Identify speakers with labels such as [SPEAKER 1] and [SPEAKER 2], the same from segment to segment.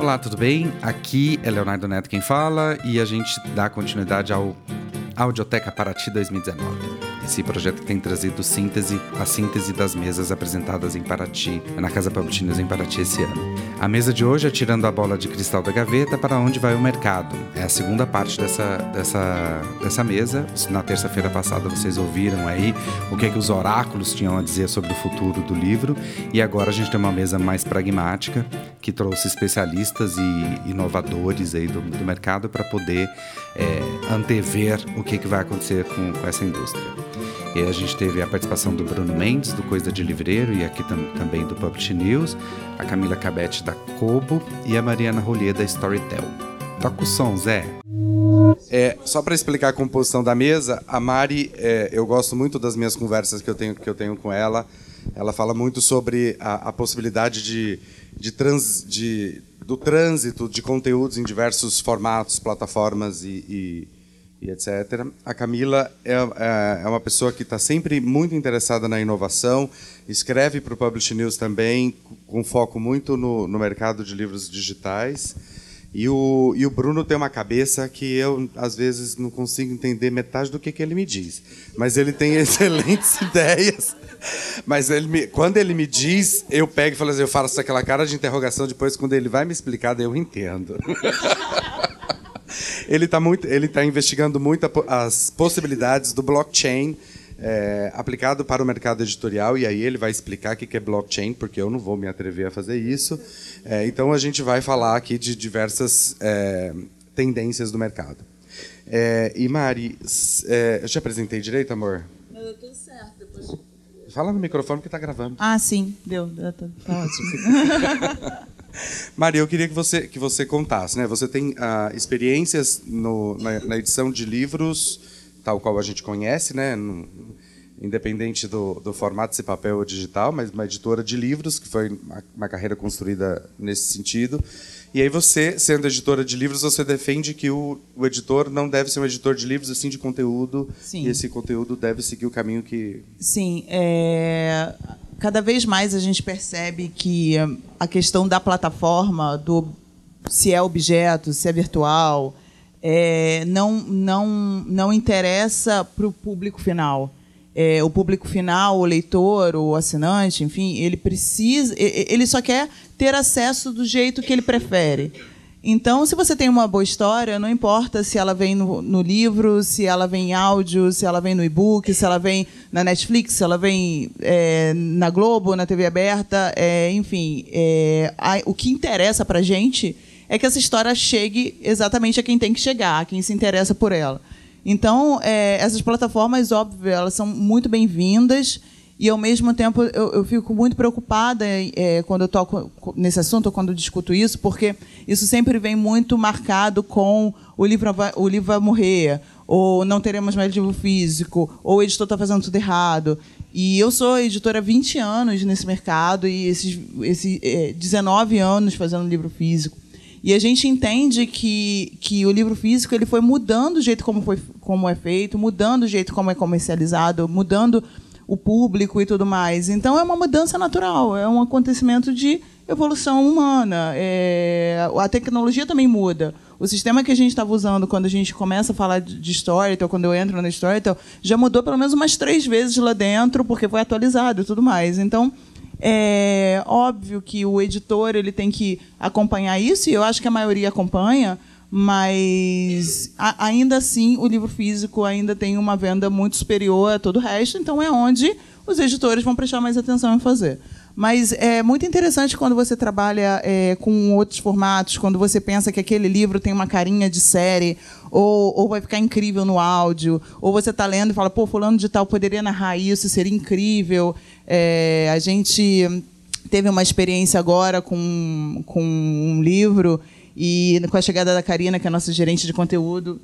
[SPEAKER 1] Olá, tudo bem? Aqui é Leonardo Neto quem fala e a gente dá continuidade ao Audioteca Paraty 2019 esse projeto tem trazido síntese, a síntese das mesas apresentadas em Paraty, na Casa Public em Paraty esse ano. A mesa de hoje é tirando a bola de cristal da gaveta para onde vai o mercado. É a segunda parte dessa, dessa, dessa mesa. Na terça-feira passada vocês ouviram aí o que, é que os oráculos tinham a dizer sobre o futuro do livro e agora a gente tem uma mesa mais pragmática que trouxe especialistas e inovadores aí do, do mercado para poder é, antever o que, que vai acontecer com, com essa indústria. E a gente teve a participação do Bruno Mendes, do Coisa de Livreiro, e aqui tam também do Publish News, a Camila Cabete, da Kobo, e a Mariana Rolier, da Storytel. Toca o som, Zé. É, só para explicar a composição da mesa, a Mari, é, eu gosto muito das minhas conversas que eu tenho, que eu tenho com ela. Ela fala muito sobre a, a possibilidade de, de, trans, de, do trânsito de conteúdos em diversos formatos, plataformas e, e e etc. A Camila é, é, é uma pessoa que está sempre muito interessada na inovação, escreve para o Publish News também, com foco muito no, no mercado de livros digitais. E o, e o Bruno tem uma cabeça que eu, às vezes, não consigo entender metade do que, que ele me diz. Mas ele tem excelentes ideias. Mas ele me, quando ele me diz, eu pego e falo assim, eu faço aquela cara de interrogação, depois, quando ele vai me explicar, daí eu entendo. ele está muito, ele tá investigando muito as possibilidades do blockchain é, aplicado para o mercado editorial e aí ele vai explicar o que é blockchain, porque eu não vou me atrever a fazer isso. É, então a gente vai falar aqui de diversas é, tendências do mercado. É, e Mari, é, eu te apresentei direito, amor?
[SPEAKER 2] Não, eu tô certo. Depois...
[SPEAKER 1] Fala no microfone que está gravando.
[SPEAKER 2] Ah, sim, deu. Tá ótimo.
[SPEAKER 1] Maria, eu queria que você, que você contasse, né? Você tem uh, experiências no, na, na, edição de livros, tal qual a gente conhece, né? No, independente do, do formato, se papel ou digital, mas uma editora de livros, que foi uma, uma carreira construída nesse sentido. E aí você, sendo editora de livros, você defende que o, o editor não deve ser um editor de livros, assim de conteúdo, Sim. e esse conteúdo deve seguir o caminho que...
[SPEAKER 2] Sim, é cada vez mais a gente percebe que a questão da plataforma, do se é objeto, se é virtual, é, não, não, não interessa para o público final. É, o público final, o leitor, o assinante, enfim, ele precisa, ele só quer ter acesso do jeito que ele prefere. Então, se você tem uma boa história, não importa se ela vem no, no livro, se ela vem em áudio, se ela vem no e-book, se ela vem na Netflix, se ela vem é, na Globo, na TV aberta, é, enfim, é, a, o que interessa para gente é que essa história chegue exatamente a quem tem que chegar, a quem se interessa por ela. Então, é, essas plataformas, óbvio, elas são muito bem-vindas. E, ao mesmo tempo, eu, eu fico muito preocupada é, quando eu toco nesse assunto, quando discuto isso, porque isso sempre vem muito marcado com o livro, o livro vai morrer, ou não teremos mais livro físico, ou o editor está fazendo tudo errado. E eu sou editora há 20 anos nesse mercado, e esses, esses é, 19 anos fazendo livro físico. E a gente entende que, que o livro físico ele foi mudando o jeito como, foi, como é feito, mudando o jeito como é comercializado, mudando o público e tudo mais. Então é uma mudança natural, é um acontecimento de evolução humana. É, a tecnologia também muda. O sistema que a gente estava usando quando a gente começa a falar de Storytel, quando eu entro na Storytel, já mudou pelo menos umas três vezes lá dentro, porque foi atualizado e tudo mais. Então, é óbvio que o editor ele tem que acompanhar isso, e eu acho que a maioria acompanha, mas a, ainda assim o livro físico ainda tem uma venda muito superior a todo o resto, então é onde os editores vão prestar mais atenção em fazer. Mas é muito interessante quando você trabalha é, com outros formatos, quando você pensa que aquele livro tem uma carinha de série, ou, ou vai ficar incrível no áudio, ou você está lendo e fala, pô, fulano de tal poderia narrar isso, seria incrível. É, a gente teve uma experiência agora com, com um livro e com a chegada da Karina, que é a nossa gerente de conteúdo,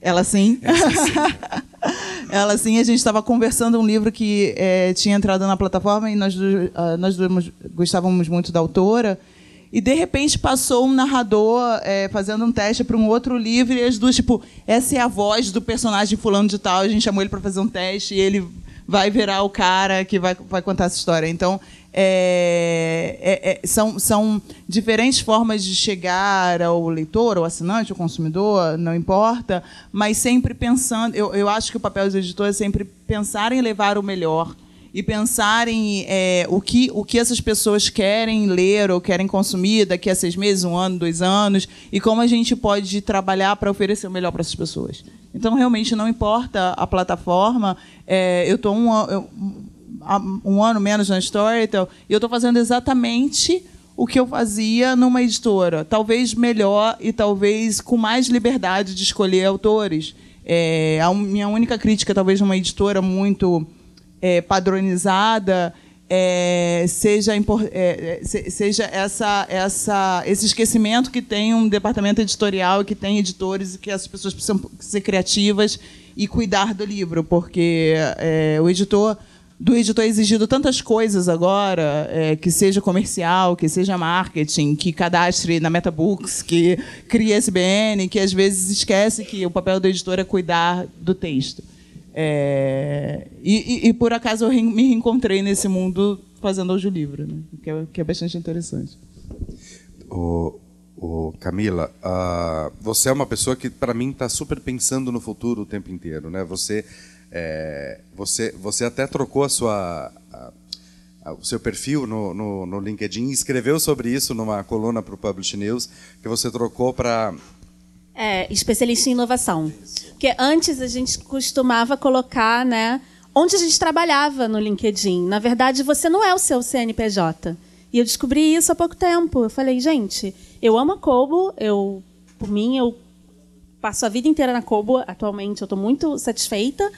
[SPEAKER 2] ela sim. ela sim, a gente estava conversando um livro que é, tinha entrado na plataforma e nós, uh, nós gostávamos muito da autora. E de repente passou um narrador é, fazendo um teste para um outro livro e as duas, tipo, essa é a voz do personagem fulano de tal. A gente chamou ele para fazer um teste e ele vai virar o cara que vai, vai contar essa história. Então, é, é, é, são, são diferentes formas de chegar ao leitor, ao assinante, ao consumidor, não importa, mas sempre pensando. Eu, eu acho que o papel dos editores é sempre pensar em levar o melhor e pensarem é, o, que, o que essas pessoas querem ler ou querem consumir daqui a seis meses, um ano, dois anos, e como a gente pode trabalhar para oferecer o melhor para essas pessoas. Então, realmente, não importa a plataforma. É, eu estou um, um, ano menos na Storytel e eu estou fazendo exatamente o que eu fazia numa editora. Talvez melhor e talvez com mais liberdade de escolher autores. É, a minha única crítica, talvez, numa editora muito é, padronizada é, seja, é, seja essa, essa, esse esquecimento que tem um departamento editorial, que tem editores e que as pessoas precisam ser criativas e cuidar do livro, porque é, o editor do editor é exigido tantas coisas agora, é, que seja comercial, que seja marketing, que cadastre na MetaBooks, que crie SBN, que às vezes esquece que o papel do editor é cuidar do texto. É, e, e, e, por acaso eu me reencontrei nesse mundo fazendo audiolivro, né? que, é, que é bastante interessante.
[SPEAKER 1] O, o Camila, uh, você é uma pessoa que para mim está super pensando no futuro o tempo inteiro, né? Você, é, você, você até trocou a sua a, a, o seu perfil no, no, no LinkedIn escreveu sobre isso numa coluna para o Publish News que você trocou para
[SPEAKER 3] é, especialista em inovação. Porque antes a gente costumava colocar, né, onde a gente trabalhava no LinkedIn. Na verdade, você não é o seu CNPJ. E eu descobri isso há pouco tempo. Eu falei, gente, eu amo a Kobo, eu, por mim, eu passo a vida inteira na Kobo. Atualmente, eu estou muito satisfeita.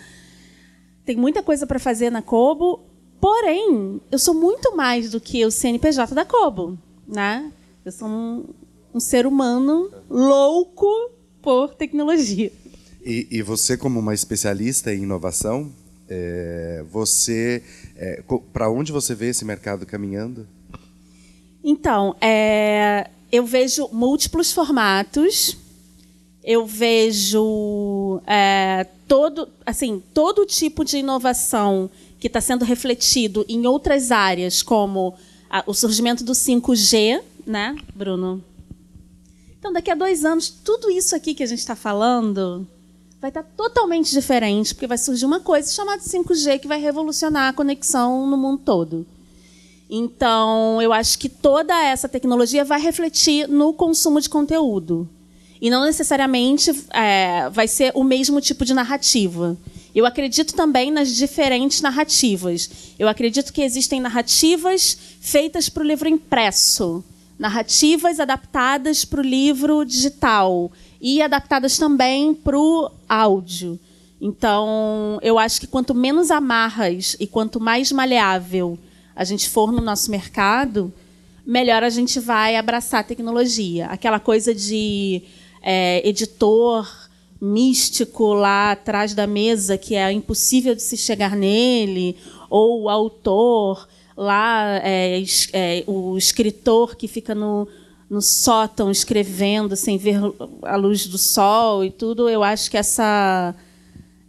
[SPEAKER 3] Tem muita coisa para fazer na Kobo. Porém, eu sou muito mais do que o CNPJ da Kobo, né? Eu sou um, um ser humano louco por tecnologia.
[SPEAKER 1] E, e você, como uma especialista em inovação, é, você é, para onde você vê esse mercado caminhando?
[SPEAKER 3] Então, é, eu vejo múltiplos formatos. Eu vejo é, todo, assim, todo tipo de inovação que está sendo refletido em outras áreas, como a, o surgimento do 5G, né, Bruno? Então, daqui a dois anos, tudo isso aqui que a gente está falando vai estar tá totalmente diferente, porque vai surgir uma coisa chamada 5G que vai revolucionar a conexão no mundo todo. Então, eu acho que toda essa tecnologia vai refletir no consumo de conteúdo. E não necessariamente é, vai ser o mesmo tipo de narrativa. Eu acredito também nas diferentes narrativas. Eu acredito que existem narrativas feitas para o livro impresso narrativas adaptadas para o livro digital e adaptadas também para o áudio. Então, eu acho que quanto menos amarras e quanto mais maleável a gente for no nosso mercado, melhor a gente vai abraçar a tecnologia. Aquela coisa de é, editor místico lá atrás da mesa que é impossível de se chegar nele, ou o autor lá é, é, o escritor que fica no, no sótão escrevendo sem ver a luz do sol e tudo, eu acho que essa,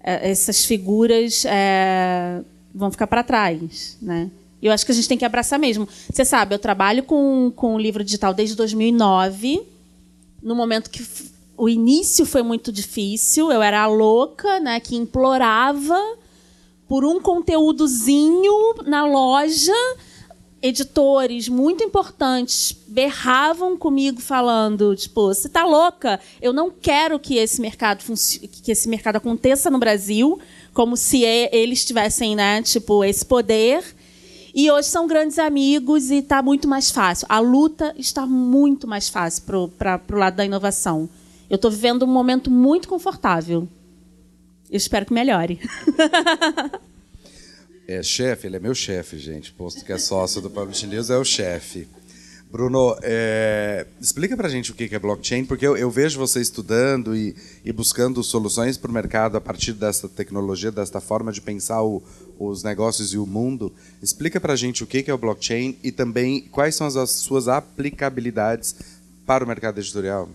[SPEAKER 3] é, essas figuras é, vão ficar para trás, né? Eu acho que a gente tem que abraçar mesmo. Você sabe, eu trabalho com, com o livro digital desde 2009, no momento que o início foi muito difícil. Eu era a louca, né, que implorava por um conteúdozinho na loja, editores muito importantes berravam comigo falando, tipo, você está louca? Eu não quero que esse mercado que esse mercado aconteça no Brasil, como se eles tivessem, né, tipo, esse poder. E hoje são grandes amigos e está muito mais fácil. A luta está muito mais fácil para o lado da inovação. Eu estou vivendo um momento muito confortável. Eu espero que melhore.
[SPEAKER 1] é chefe, ele é meu chefe, gente. Posto que é sócio do Publish News, é o chefe. Bruno, é, explica para a gente o que é blockchain, porque eu, eu vejo você estudando e, e buscando soluções para o mercado a partir dessa tecnologia, desta forma de pensar o, os negócios e o mundo. Explica para a gente o que é o blockchain e também quais são as suas aplicabilidades para o mercado editorial.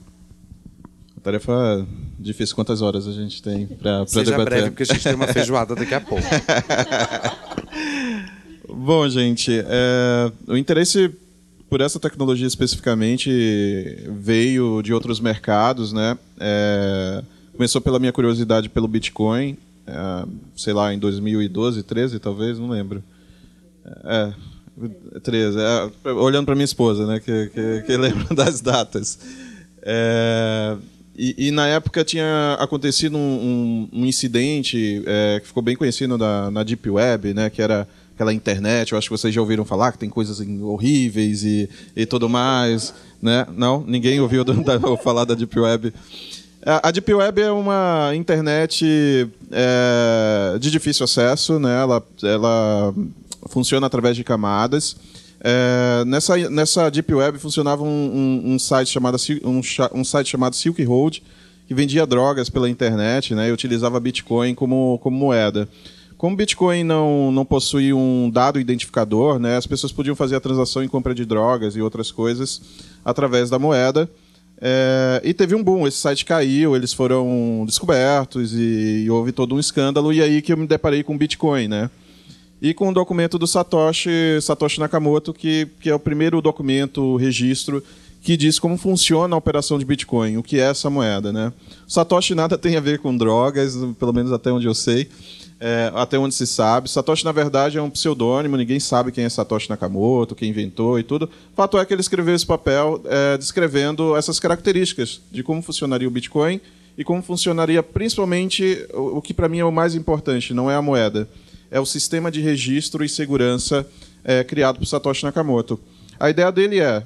[SPEAKER 4] Tarefa difícil. Quantas horas a gente tem para debater?
[SPEAKER 1] Seja breve, porque a gente tem uma feijoada daqui a pouco.
[SPEAKER 4] Bom, gente, é, o interesse por essa tecnologia especificamente veio de outros mercados, né? É, começou pela minha curiosidade pelo Bitcoin, é, sei lá, em 2012, 13 talvez, não lembro. É, 13, é, olhando para minha esposa, né, que, que, que lembra das datas. É, e, e, na época tinha acontecido um, um, um incidente é, que ficou bem conhecido na, na Deep Web, né, que era aquela internet, eu acho que vocês já ouviram falar que tem coisas horríveis e, e tudo mais, né? Não? Ninguém ouviu da, falar da Deep Web. A Deep Web é uma internet é, de difícil acesso, né? ela, ela funciona através de camadas. É, nessa, nessa Deep Web funcionava um, um, um site chamado, um, um, site chamado Silk Road, que vendia drogas pela internet né? e utilizava Bitcoin como, como moeda. Como Bitcoin não, não possui um dado identificador, né, as pessoas podiam fazer a transação em compra de drogas e outras coisas através da moeda. É, e teve um boom, esse site caiu, eles foram descobertos e, e, houve todo um escândalo, e aí que eu me deparei com Bitcoin, né? E com o documento do Satoshi, Satoshi Nakamoto, que, que é o primeiro documento, registro, que diz como funciona a operação de Bitcoin, o que é essa moeda, né? Satoshi nada tem a ver com drogas, pelo menos até onde eu sei é, até onde se sabe. Satoshi, na verdade, é um pseudônimo, ninguém sabe quem é Satoshi Nakamoto, quem inventou e tudo. Fato é que ele escreveu esse papel é, descrevendo essas características de como funcionaria o Bitcoin e como funcionaria principalmente o, o que para mim é o mais importante, não é a moeda, é o sistema de registro e segurança é, criado por Satoshi Nakamoto. A ideia dele é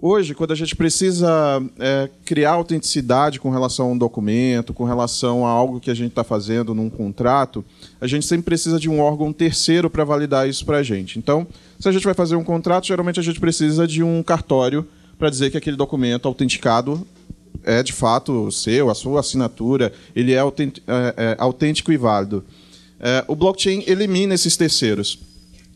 [SPEAKER 4] Hoje, quando a gente precisa é, criar autenticidade com relação a um documento, com relação a algo que a gente está fazendo num contrato, a gente sempre precisa de um órgão terceiro para validar isso para a gente. Então, se a gente vai fazer um contrato, geralmente a gente precisa de um cartório para dizer que aquele documento autenticado é de fato seu, a sua assinatura, ele é, é, é autêntico e válido. É, o blockchain elimina esses terceiros.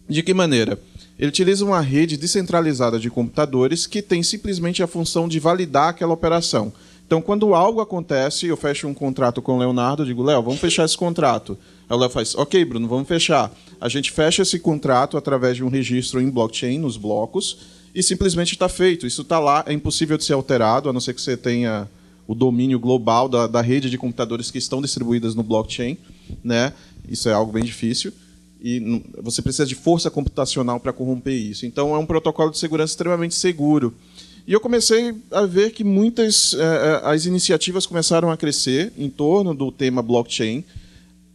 [SPEAKER 4] De que maneira? Ele utiliza uma rede descentralizada de computadores que tem simplesmente a função de validar aquela operação. Então, quando algo acontece, eu fecho um contrato com o Leonardo, digo, Léo, vamos fechar esse contrato. Aí o Léo faz, ok, Bruno, vamos fechar. A gente fecha esse contrato através de um registro em blockchain, nos blocos, e simplesmente está feito. Isso está lá, é impossível de ser alterado, a não ser que você tenha o domínio global da, da rede de computadores que estão distribuídas no blockchain. Né? Isso é algo bem difícil e você precisa de força computacional para corromper isso. Então é um protocolo de segurança extremamente seguro. E eu comecei a ver que muitas eh, as iniciativas começaram a crescer em torno do tema blockchain.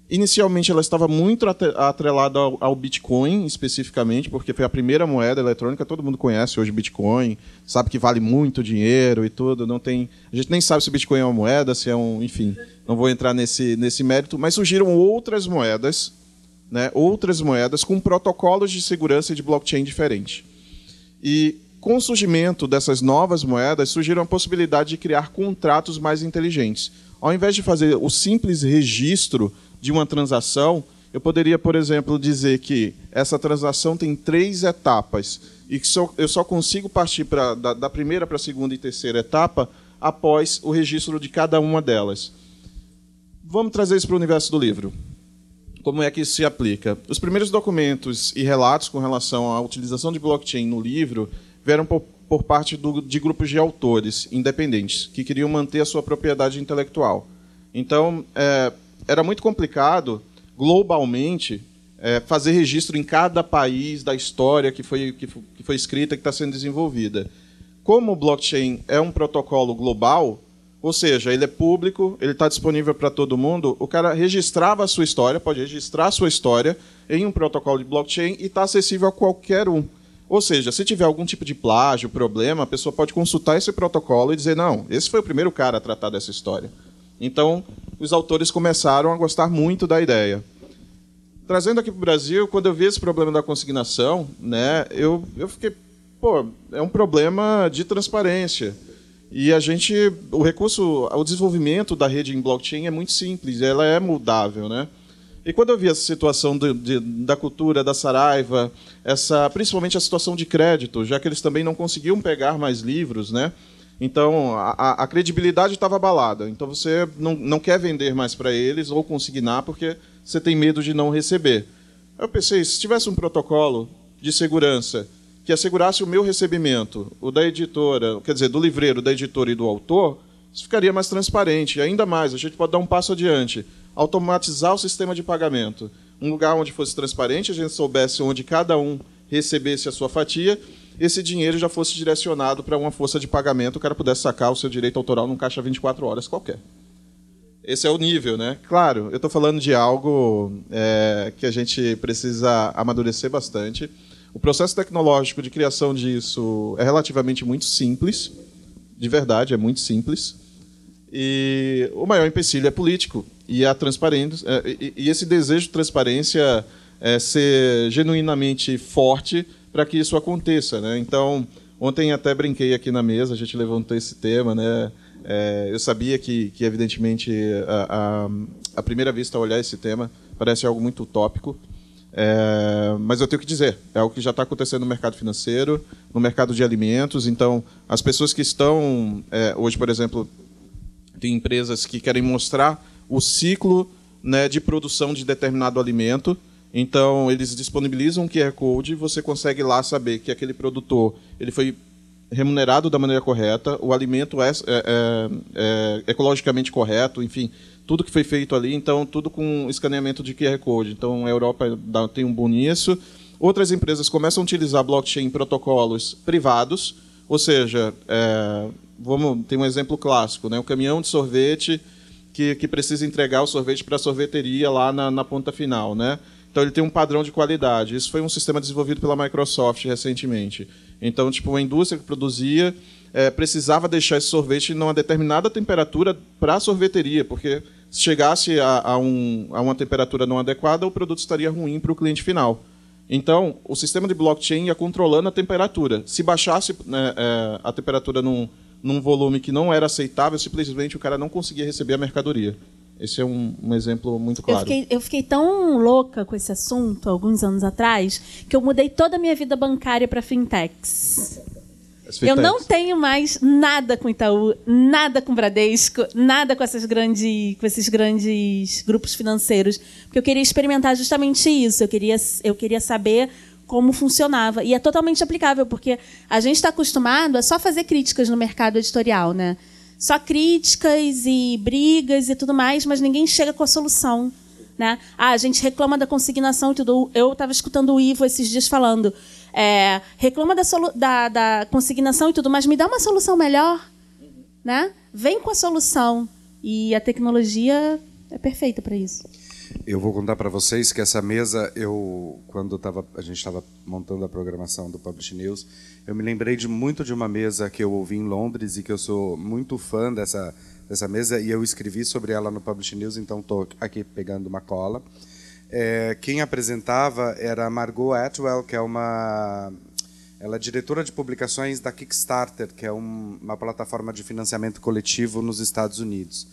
[SPEAKER 4] Inicialmente ela estava muito atrelada ao, ao Bitcoin especificamente, porque foi a primeira moeda eletrônica, todo mundo conhece hoje Bitcoin, sabe que vale muito dinheiro e tudo, não tem, a gente nem sabe se Bitcoin é uma moeda, se é um, enfim, não vou entrar nesse nesse mérito, mas surgiram outras moedas né, outras moedas com protocolos de segurança de blockchain diferentes. E com o surgimento dessas novas moedas, surgiram a possibilidade de criar contratos mais inteligentes. Ao invés de fazer o simples registro de uma transação, eu poderia, por exemplo, dizer que essa transação tem três etapas e que eu só consigo partir pra, da, da primeira para a segunda e terceira etapa após o registro de cada uma delas. Vamos trazer isso para o universo do livro como é que isso se aplica? Os primeiros documentos e relatos com relação à utilização de blockchain no livro vieram por, por parte do, de grupos de autores independentes que queriam manter a sua propriedade intelectual. Então, é, era muito complicado, globalmente, é, fazer registro em cada país da história que foi, que que foi escrita, que está sendo desenvolvida. Como o blockchain é um protocolo global, ou seja, ele é público, ele está disponível para todo mundo. O cara registrava a sua história, pode registrar a sua história em um protocolo de blockchain e está acessível a qualquer um. Ou seja, se tiver algum tipo de plágio, problema, a pessoa pode consultar esse protocolo e dizer: não, esse foi o primeiro cara a tratar dessa história. Então, os autores começaram a gostar muito da ideia. Trazendo aqui para o Brasil, quando eu vi esse problema da consignação, né, eu, eu fiquei, pô, é um problema de transparência. E a gente, o recurso, o desenvolvimento da rede em blockchain é muito simples, ela é moldável, né? E quando eu vi essa situação de, de, da cultura da Saraiva, essa, principalmente a situação de crédito, já que eles também não conseguiam pegar mais livros, né? Então a, a credibilidade estava abalada. Então você não, não quer vender mais para eles ou consignar porque você tem medo de não receber. Eu pensei, se tivesse um protocolo de segurança que assegurasse o meu recebimento, o da editora, quer dizer, do livreiro, da editora e do autor, isso ficaria mais transparente. E ainda mais, a gente pode dar um passo adiante, automatizar o sistema de pagamento. Um lugar onde fosse transparente, a gente soubesse onde cada um recebesse a sua fatia, esse dinheiro já fosse direcionado para uma força de pagamento, o cara pudesse sacar o seu direito autoral num caixa 24 horas qualquer. Esse é o nível, né? Claro, eu estou falando de algo é, que a gente precisa amadurecer bastante. O processo tecnológico de criação disso é relativamente muito simples, de verdade, é muito simples. E o maior empecilho é político e a transparência é, e, esse desejo de transparência é ser genuinamente forte para que isso aconteça, né? Então, ontem até brinquei aqui na mesa, a gente levantou esse tema, né? É, eu sabia que, que evidentemente, a, a, a, primeira vista olhar esse tema parece algo muito utópico, é, mas eu tenho que dizer, é algo que já está acontecendo no mercado financeiro, no mercado de alimentos. Então, as pessoas que estão é, hoje, por exemplo, tem empresas que querem mostrar o ciclo né, de produção de determinado alimento. Então, eles disponibilizam um QR Code e você consegue lá saber que aquele produtor ele foi remunerado da maneira correta, o alimento é, é, é, é, ecologicamente correto, enfim, tudo que foi feito ali, então tudo com escaneamento de QR Code. Então a Europa tem um bom nisso. Outras empresas começam a utilizar blockchain em protocolos privados, ou seja, é, vamos tem um exemplo clássico, né? O caminhão de sorvete que, que precisa entregar o sorvete para a sorveteria lá na, na ponta final, né? Então ele tem um padrão de qualidade. Isso foi um sistema desenvolvido pela Microsoft recentemente. Então, tipo, uma indústria que produzia é, precisava deixar esse sorvete numa determinada temperatura para a sorveteria, porque se chegasse a, a, um, a uma temperatura não adequada, o produto estaria ruim para o cliente final. Então, o sistema de blockchain ia controlando a temperatura. Se baixasse né, é, a temperatura num, num volume que não era aceitável, simplesmente o cara não conseguia receber a mercadoria. Esse é um, um exemplo muito claro.
[SPEAKER 3] Eu fiquei, eu fiquei, tão louca com esse assunto alguns anos atrás que eu mudei toda a minha vida bancária para fintechs. Eu não tenho mais nada com Itaú, nada com Bradesco, nada com, essas grandes, com esses grandes grupos financeiros, porque eu queria experimentar justamente isso. Eu queria, eu queria saber como funcionava. E é totalmente aplicável, porque a gente está acostumado a só fazer críticas no mercado editorial, né? Só críticas e brigas e tudo mais, mas ninguém chega com a solução. Né? Ah, a gente reclama da consignação e tudo. Eu estava escutando o Ivo esses dias falando. É, reclama da, da, da, consignação e tudo, mas me dá uma solução melhor. Né? Vem com a solução. E a tecnologia é perfeita para isso.
[SPEAKER 1] Eu vou contar para vocês que essa mesa, eu quando tava, a gente estava montando a programação do Publish News, eu me lembrei de muito de uma mesa que eu ouvi em Londres e que eu sou muito fã dessa dessa mesa e eu escrevi sobre ela no Publish News, então estou aqui pegando uma cola. É, quem apresentava era Margot Atwell, que é uma ela é diretora de publicações da Kickstarter, que é um, uma plataforma de financiamento coletivo nos Estados Unidos.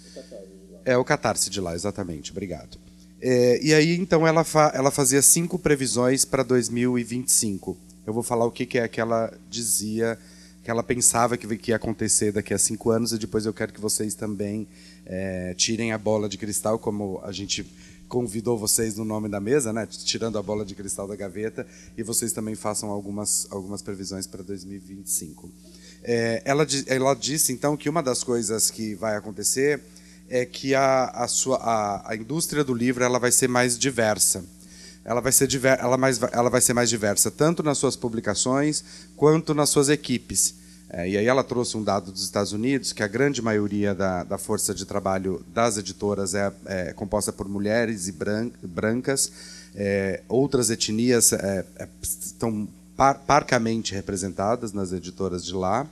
[SPEAKER 1] É o Catarse de lá, exatamente. Obrigado. É, e aí, então, ela, fa ela fazia cinco previsões para 2025. Eu vou falar o que, que é que ela dizia, que ela pensava que, que ia acontecer daqui a cinco anos, e depois eu quero que vocês também é, tirem a bola de cristal, como a gente convidou vocês no nome da mesa, né? tirando a bola de cristal da gaveta, e vocês também façam algumas, algumas previsões para 2025. É, ela, ela disse, então, que uma das coisas que vai acontecer é que a, a, sua, a, a indústria do livro ela vai ser mais diversa. Ela vai, ser diver, ela, mais, ela vai ser mais diversa, tanto nas suas publicações quanto nas suas equipes. É, e aí ela trouxe um dado dos Estados Unidos, que a grande maioria da, da força de trabalho das editoras é, é composta por mulheres e bran, brancas. É, outras etnias é, é, estão par, parcamente representadas nas editoras de lá.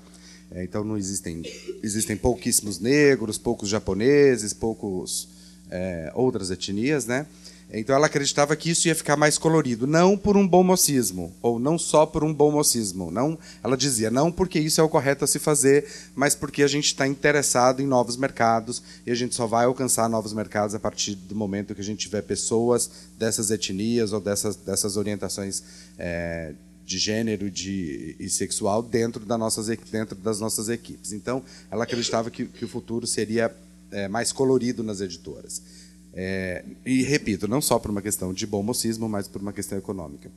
[SPEAKER 1] É, então não existem existem pouquíssimos negros, poucos japoneses, poucos é, outras etnias, né? Então ela acreditava que isso ia ficar mais colorido, não por um bom mocismo, ou não só por um bom mocismo. Não, ela dizia não porque isso é o correto a se fazer, mas porque a gente está interessado em novos mercados e a gente só vai alcançar novos mercados a partir do momento que a gente tiver pessoas dessas etnias ou dessas dessas orientações é, de gênero de, e sexual dentro, da nossas, dentro das nossas equipes. Então, ela acreditava que, que o futuro seria é, mais colorido nas editoras. É, e repito, não só por uma questão de bom mocismo, mas por uma questão econômica.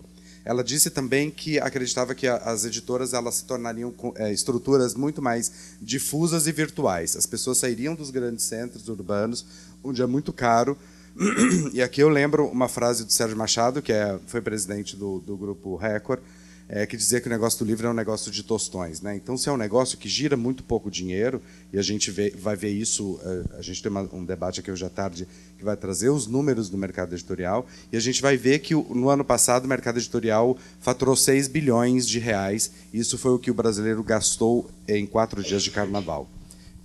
[SPEAKER 1] Ela disse também que acreditava que as editoras elas se tornariam é, estruturas muito mais difusas e virtuais. As pessoas sairiam dos grandes centros urbanos, onde é muito caro. E aqui eu lembro uma frase do Sérgio Machado, que é, foi presidente do, do grupo Record, é, que dizia que o negócio do livro é um negócio de tostões. Né? Então, se é um negócio que gira muito pouco dinheiro, e a gente vê, vai ver isso, é, a gente tem uma, um debate aqui hoje à tarde que vai trazer os números do mercado editorial, e a gente vai ver que no ano passado o mercado editorial faturou 6 bilhões de reais, e isso foi o que o brasileiro gastou em quatro dias de carnaval.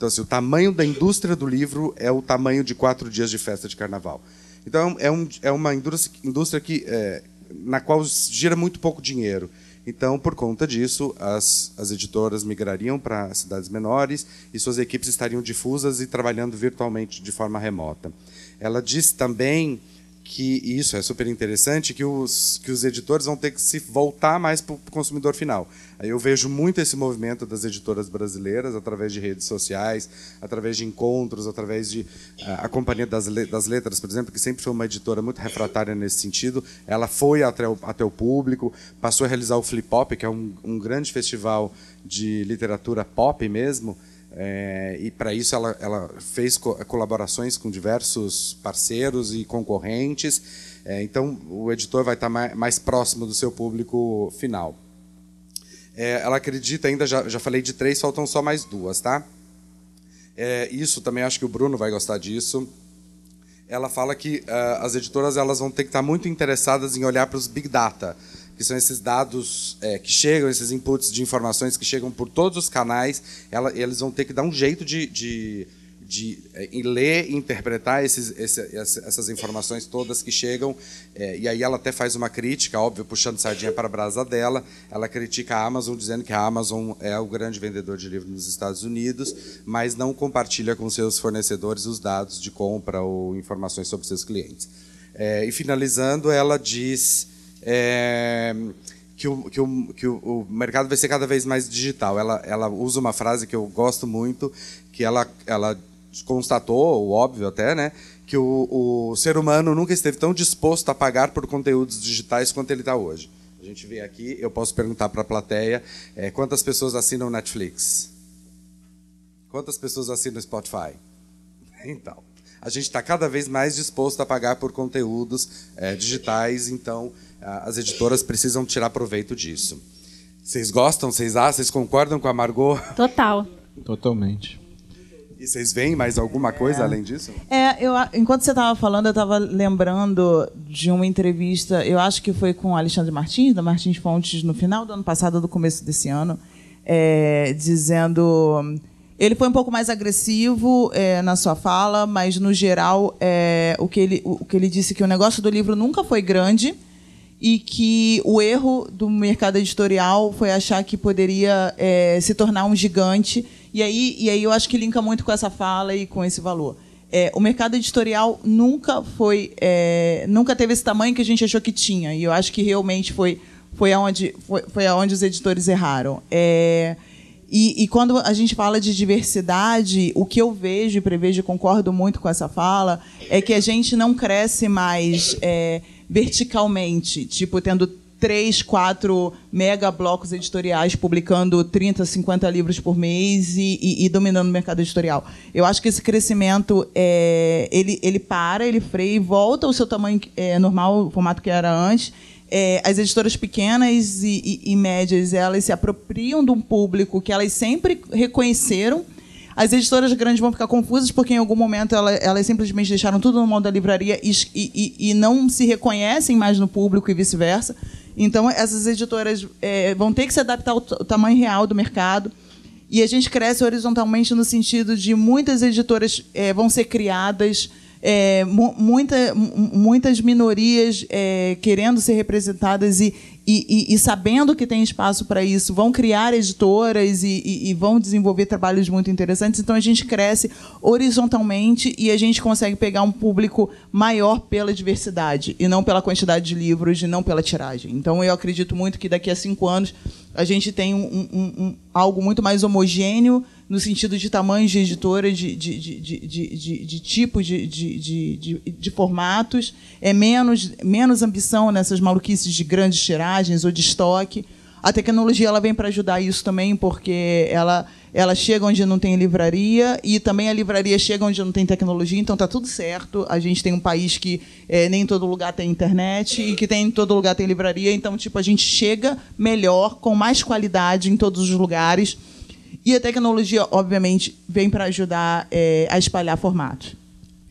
[SPEAKER 1] Então, assim, o tamanho da indústria do livro é o tamanho de quatro dias de festa de carnaval. Então, é, um, é uma indústria, que, é, na qual gira muito pouco dinheiro. Então, por conta disso, as, as editoras migrariam para cidades menores e suas equipes estariam difusas e trabalhando virtualmente de forma remota. Ela diz também que isso é super interessante, que os, que os editores vão ter que se voltar mais para o consumidor final. Eu vejo muito esse movimento das editoras brasileiras, através de redes sociais, através de encontros, através de a, a Companhia das, das Letras, por exemplo, que sempre foi uma editora muito refratária nesse sentido, ela foi até o, até o público, passou a realizar o Flip Pop, que é um, um grande festival de literatura pop mesmo, é, e para isso ela, ela fez co colaborações com diversos parceiros e concorrentes. É, então o editor vai estar mais, mais, próximo do seu público final. É, ela acredita ainda, já, já falei de três, faltam só mais duas, tá? É, isso também acho que o Bruno vai gostar disso. Ela fala que uh, as editoras elas vão ter que estar muito interessadas em olhar para os big data que são esses dados é, que chegam, esses inputs de informações que chegam por todos os canais, ela, eles vão ter que dar um jeito de, de, de, é, ler e interpretar esses, esse, essas informações todas que chegam. É, e aí ela até faz uma crítica, óbvio, puxando sardinha para a brasa dela. Ela critica a Amazon, dizendo que a Amazon é o grande vendedor de livros nos Estados Unidos, mas não compartilha com seus fornecedores os dados de compra ou informações sobre seus clientes. É, e finalizando, ela diz é, que, o, que, o, que o mercado vai ser cada vez mais digital. Ela, ela usa uma frase que eu gosto muito, que ela, ela constatou, o óbvio até, né, que o, o ser humano nunca esteve tão disposto a pagar por conteúdos digitais quanto ele está hoje. A gente vem aqui, eu posso perguntar para a plateia é, quantas pessoas assinam Netflix? Quantas pessoas assinam Spotify? Então, a gente está cada vez mais disposto a pagar por conteúdos é, digitais, então as editoras precisam tirar proveito disso. Vocês gostam? Vocês ah, vocês concordam com a Margot?
[SPEAKER 3] Total.
[SPEAKER 4] Totalmente.
[SPEAKER 1] E vocês veem mais alguma coisa é. além disso?
[SPEAKER 2] É, eu, enquanto você estava falando, eu estava lembrando de uma entrevista, eu acho que foi com o Alexandre Martins, da Martins Fontes, no final do ano passado, do começo desse ano, é, dizendo. Ele foi um pouco mais agressivo é, na sua fala, mas, no geral, é, o, que ele, o que ele disse que o negócio do livro nunca foi grande e que o erro do mercado editorial foi achar que poderia é, se tornar um gigante. E aí, e aí eu acho que linka muito com essa fala e com esse valor. É, o mercado editorial nunca foi, é, nunca teve esse tamanho que a gente achou que tinha. E eu acho que realmente foi, foi aonde, foi, foi aonde os editores erraram. É, e, e, quando a gente fala de diversidade, o que eu vejo e prevejo, concordo muito com essa fala, é que a gente não cresce mais é, verticalmente, tipo, tendo três, quatro mega blocos editoriais publicando 30, 50 livros por mês e, e, e, dominando o mercado editorial. Eu acho que esse crescimento é, ele, ele para, ele freia e volta ao seu tamanho é, normal, o formato que era antes. É, as editoras pequenas e, e, médias elas se apropriam de um público que elas sempre reconheceram as editoras grandes vão ficar confusas porque em algum momento elas, elas simplesmente deixaram tudo no mão da livraria e, e, e, não se reconhecem mais no público e vice-versa. Então, essas editoras é, vão ter que se adaptar ao, tamanho real do mercado. E a gente cresce horizontalmente no sentido de muitas editoras é, vão ser criadas é, muita, muitas minorias é, querendo ser representadas e, e, e, sabendo que tem espaço para isso, vão criar editoras e, e, vão desenvolver trabalhos muito interessantes. Então a gente cresce horizontalmente e a gente consegue pegar um público maior pela diversidade e não pela quantidade de livros e não pela tiragem. Então eu acredito muito que daqui a cinco anos a gente tem um, um, um, algo muito mais homogêneo no sentido de tamanhos de editoras, de, de, de, de, de, de, de formatos, é menos, menos ambição nessas maluquices de grandes tiragens ou de estoque. A tecnologia ela vem para ajudar isso também, porque ela, ela chega onde não tem livraria e também a livraria chega onde não tem tecnologia, então está tudo certo. A gente tem um país que é, nem em todo lugar tem internet e que tem em todo lugar tem livraria, então tipo a gente chega melhor, com mais qualidade em todos os lugares. E a tecnologia, obviamente, vem para ajudar é, a espalhar formatos.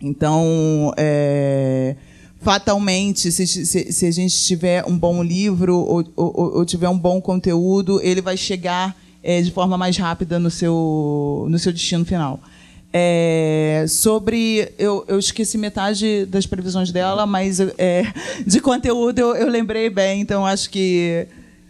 [SPEAKER 2] Então, é, fatalmente, se, se, se, a gente tiver um bom livro ou, ou, ou, tiver um bom conteúdo, ele vai chegar é, de forma mais rápida no seu, no seu destino final. É, sobre. Eu, eu, esqueci metade das previsões dela, mas é, de conteúdo eu, eu, lembrei bem, então acho que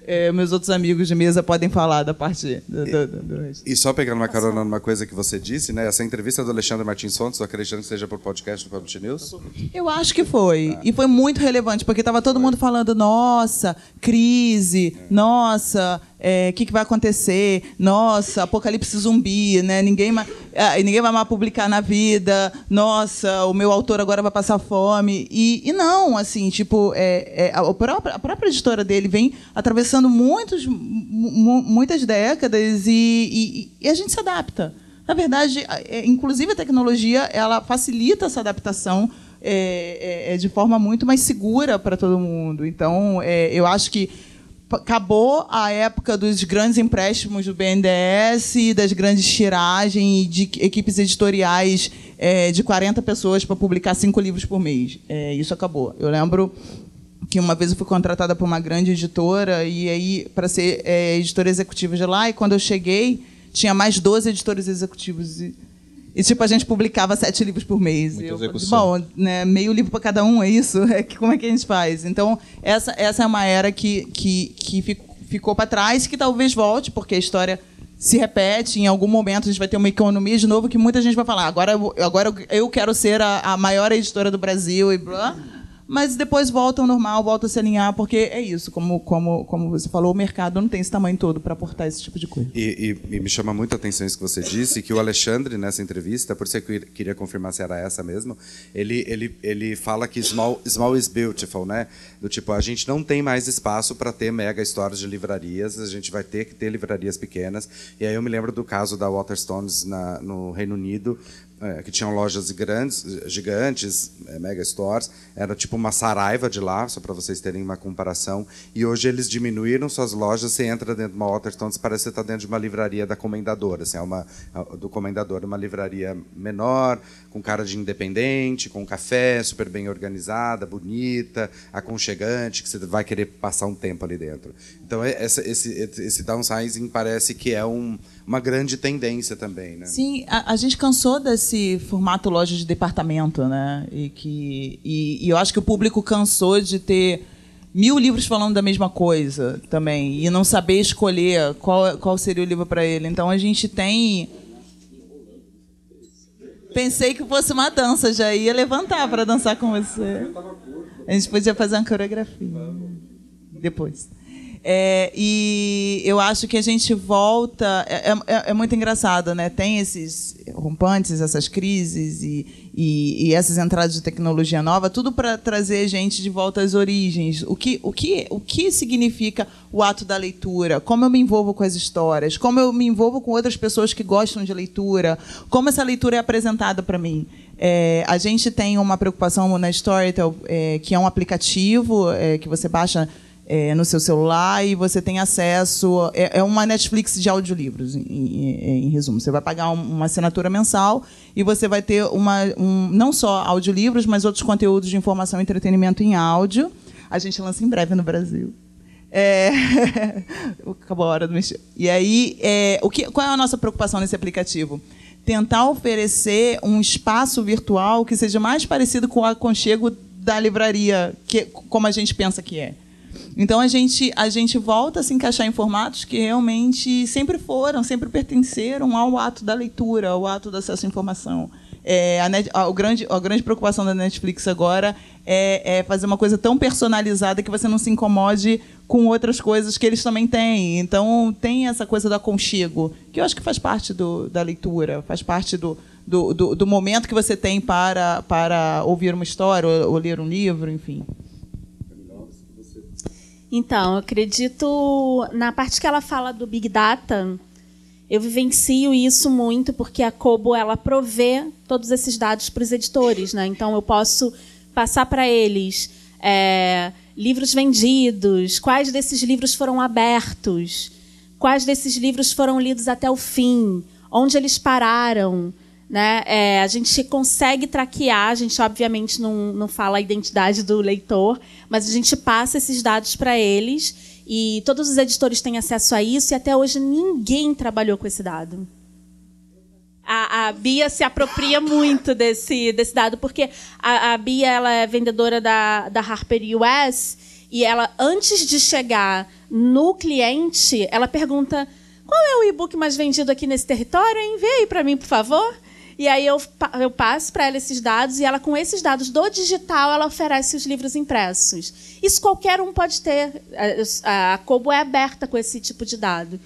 [SPEAKER 2] é, meus outros amigos de mesa podem falar da parte do, do, do, do
[SPEAKER 1] E só pegando uma carona numa coisa que você disse, né? Essa entrevista do Alexandre Martins Fontes, acreditando que seja por podcast do Public News?
[SPEAKER 2] Eu acho que foi. Ah. E foi muito relevante, porque estava todo mundo falando, nossa, crise, é. nossa, o é, que, que, vai acontecer? Nossa, apocalipse zumbi, né? Ninguém, ah, ninguém vai mais publicar na vida. Nossa, o meu autor agora vai passar fome. E, e não, assim, tipo, é, é, a, própria, a própria editora dele vem atravessando muitos, muitas décadas e, e, e, a gente se adapta. Na verdade, é, inclusive a tecnologia, ela facilita essa adaptação é, é, de forma muito mais segura para todo mundo. Então, eu acho que acabou a época dos grandes empréstimos do BNDES, das grandes tiragens, de equipes editoriais é, de 40 pessoas para publicar cinco livros por mês. É, isso acabou. Eu lembro que uma vez eu fui contratada por uma grande editora e aí para ser é, editora executiva de lá e quando eu cheguei tinha mais 12 editores executivos e e, tipo, a gente publicava sete livros por mês. Muita eu, bom, né, meio livro para cada um, é isso? É que, como é que a gente faz? Então, essa, essa é uma era que, que, que ficou para trás, que talvez volte, porque a história se repete. Em algum momento a gente vai ter uma economia de novo que muita gente vai falar: agora, agora eu quero ser a, a maior editora do Brasil e blá mas depois volta ao normal, volta a se alinhar, porque é isso, como, como, como você falou, o mercado não tem esse tamanho todo para aportar esse tipo de coisa.
[SPEAKER 1] E, e, e, me chama muito a atenção isso que você disse, que o Alexandre, nessa entrevista, por isso eu queria confirmar se era essa mesmo, ele, ele, ele fala que small, small is beautiful, né? Do tipo, a gente não tem mais espaço para ter mega histórias de livrarias, a gente vai ter que ter livrarias pequenas. E aí eu me lembro do caso da Waterstones na, no Reino Unido, é, que tinham lojas grandes, gigantes, é, mega stores, era tipo uma saraiva de lá, só para vocês terem uma comparação. E hoje eles diminuíram suas lojas, você entra dentro de uma Waterstones, parece que você está dentro de uma livraria da Comendadora, assim, é uma do Comendador, uma livraria menor, com cara de independente, com café, super bem organizada, bonita, aconchegante, que você vai querer passar um tempo ali dentro. Então esse, esse, esse downsizing parece que é um uma grande tendência também, né?
[SPEAKER 2] Sim, a, a, gente cansou desse formato loja de departamento, né? E que e, e, eu acho que o público cansou de ter mil livros falando da mesma coisa também e não saber escolher qual qual seria o livro para ele. Então a gente tem Pensei que fosse uma dança, já ia levantar para dançar com você. A gente podia fazer uma coreografia depois. É, e eu acho que a gente volta. É, é, é, muito engraçado, né? Tem esses rompantes, essas crises e, e, e essas entradas de tecnologia nova, tudo para trazer gente de volta às origens. O que, o, que, o que significa o ato da leitura? Como eu me envolvo com as histórias? Como eu me envolvo com outras pessoas que gostam de leitura? Como essa leitura é apresentada para mim? É, a gente tem uma preocupação na Storytel, é, que é um aplicativo é, que você baixa é, no seu celular e você tem acesso. É, é uma Netflix de audiolivros, em, em, em resumo. Você vai pagar um, uma assinatura mensal e você vai ter uma, um, não só audiolivros, mas outros conteúdos de informação e entretenimento em áudio. A gente lança em breve no Brasil. É... Acabou a hora do mexer. E aí, é, o que, qual é a nossa preocupação nesse aplicativo? Tentar oferecer um espaço virtual que seja mais parecido com o aconchego da livraria, que, como a gente pensa que é. Então a gente, a gente volta a se encaixar em formatos que realmente sempre foram, sempre pertenceram ao ato da leitura, ao ato do acesso à informação. É, a, net, a, a, grande, a grande preocupação da Netflix agora é, é, fazer uma coisa tão personalizada que você não se incomode com outras coisas que eles também têm. Então, tem essa coisa do aconchego, que eu acho que faz parte do, da leitura, faz parte do, do, do, do, momento que você tem para, para ouvir uma história ou, ou ler um livro, enfim.
[SPEAKER 3] Então, eu acredito na parte que ela fala do Big Data. Eu vivencio isso muito porque a Kobo ela provê todos esses dados para os editores, né? Então eu posso passar para eles é, livros vendidos, quais desses livros foram abertos, quais desses livros foram lidos até o fim, onde eles pararam. Né? É, a gente consegue traquear, a gente obviamente não, não fala a identidade do leitor, mas a gente passa esses dados para eles e todos os editores têm acesso a isso e até hoje ninguém trabalhou com esse dado a, a, Bia se apropria muito desse, desse dado, porque a, a Bia ela é vendedora da, da Harper US e ela, antes de chegar no cliente, ela pergunta qual é o e-book mais vendido aqui nesse território? Envie aí para mim, por favor. E aí eu, eu passo para ela esses dados e ela, com esses dados do digital, ela oferece os livros impressos. Isso qualquer um pode ter. A, a Kobo é aberta com esse tipo de dado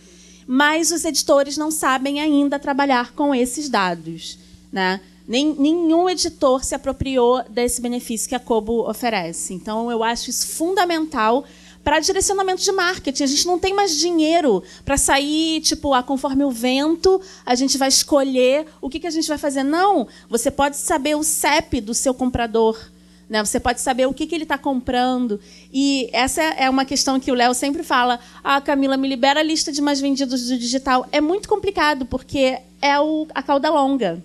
[SPEAKER 3] mas os editores não sabem ainda trabalhar com esses dados. Né? Nem, nenhum editor se apropriou desse benefício que a Kobo oferece. Então, eu acho isso fundamental para direcionamento de marketing. A gente não tem mais dinheiro para sair, tipo, ah, conforme o vento, a gente vai escolher o que, que a gente vai fazer. Não, você pode saber o CEP do seu comprador. Né? Você pode saber o que, ele está comprando. E essa é uma questão que o Léo sempre fala. Ah, Camila, me libera a lista de mais vendidos do digital. É muito complicado, porque é a cauda longa.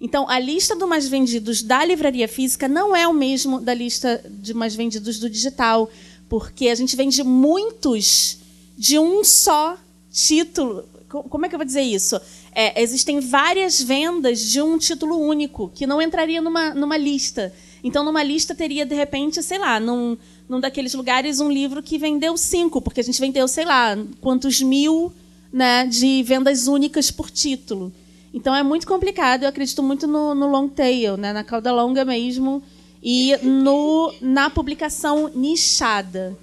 [SPEAKER 3] Então, a lista do mais vendidos da livraria física não é o mesmo da lista de mais vendidos do digital, porque a gente vende muitos de um só título. Como é que eu vou dizer isso? É, existem várias vendas de um título único, que não entraria numa, numa lista. Então, numa lista teria, de repente, sei lá, num, num daqueles lugares, um livro que vendeu cinco, porque a gente vendeu, sei lá, quantos mil né, de vendas únicas por título. Então, é muito complicado. Eu acredito muito no, no long tail, né, na cauda longa mesmo, e no, na publicação nichada.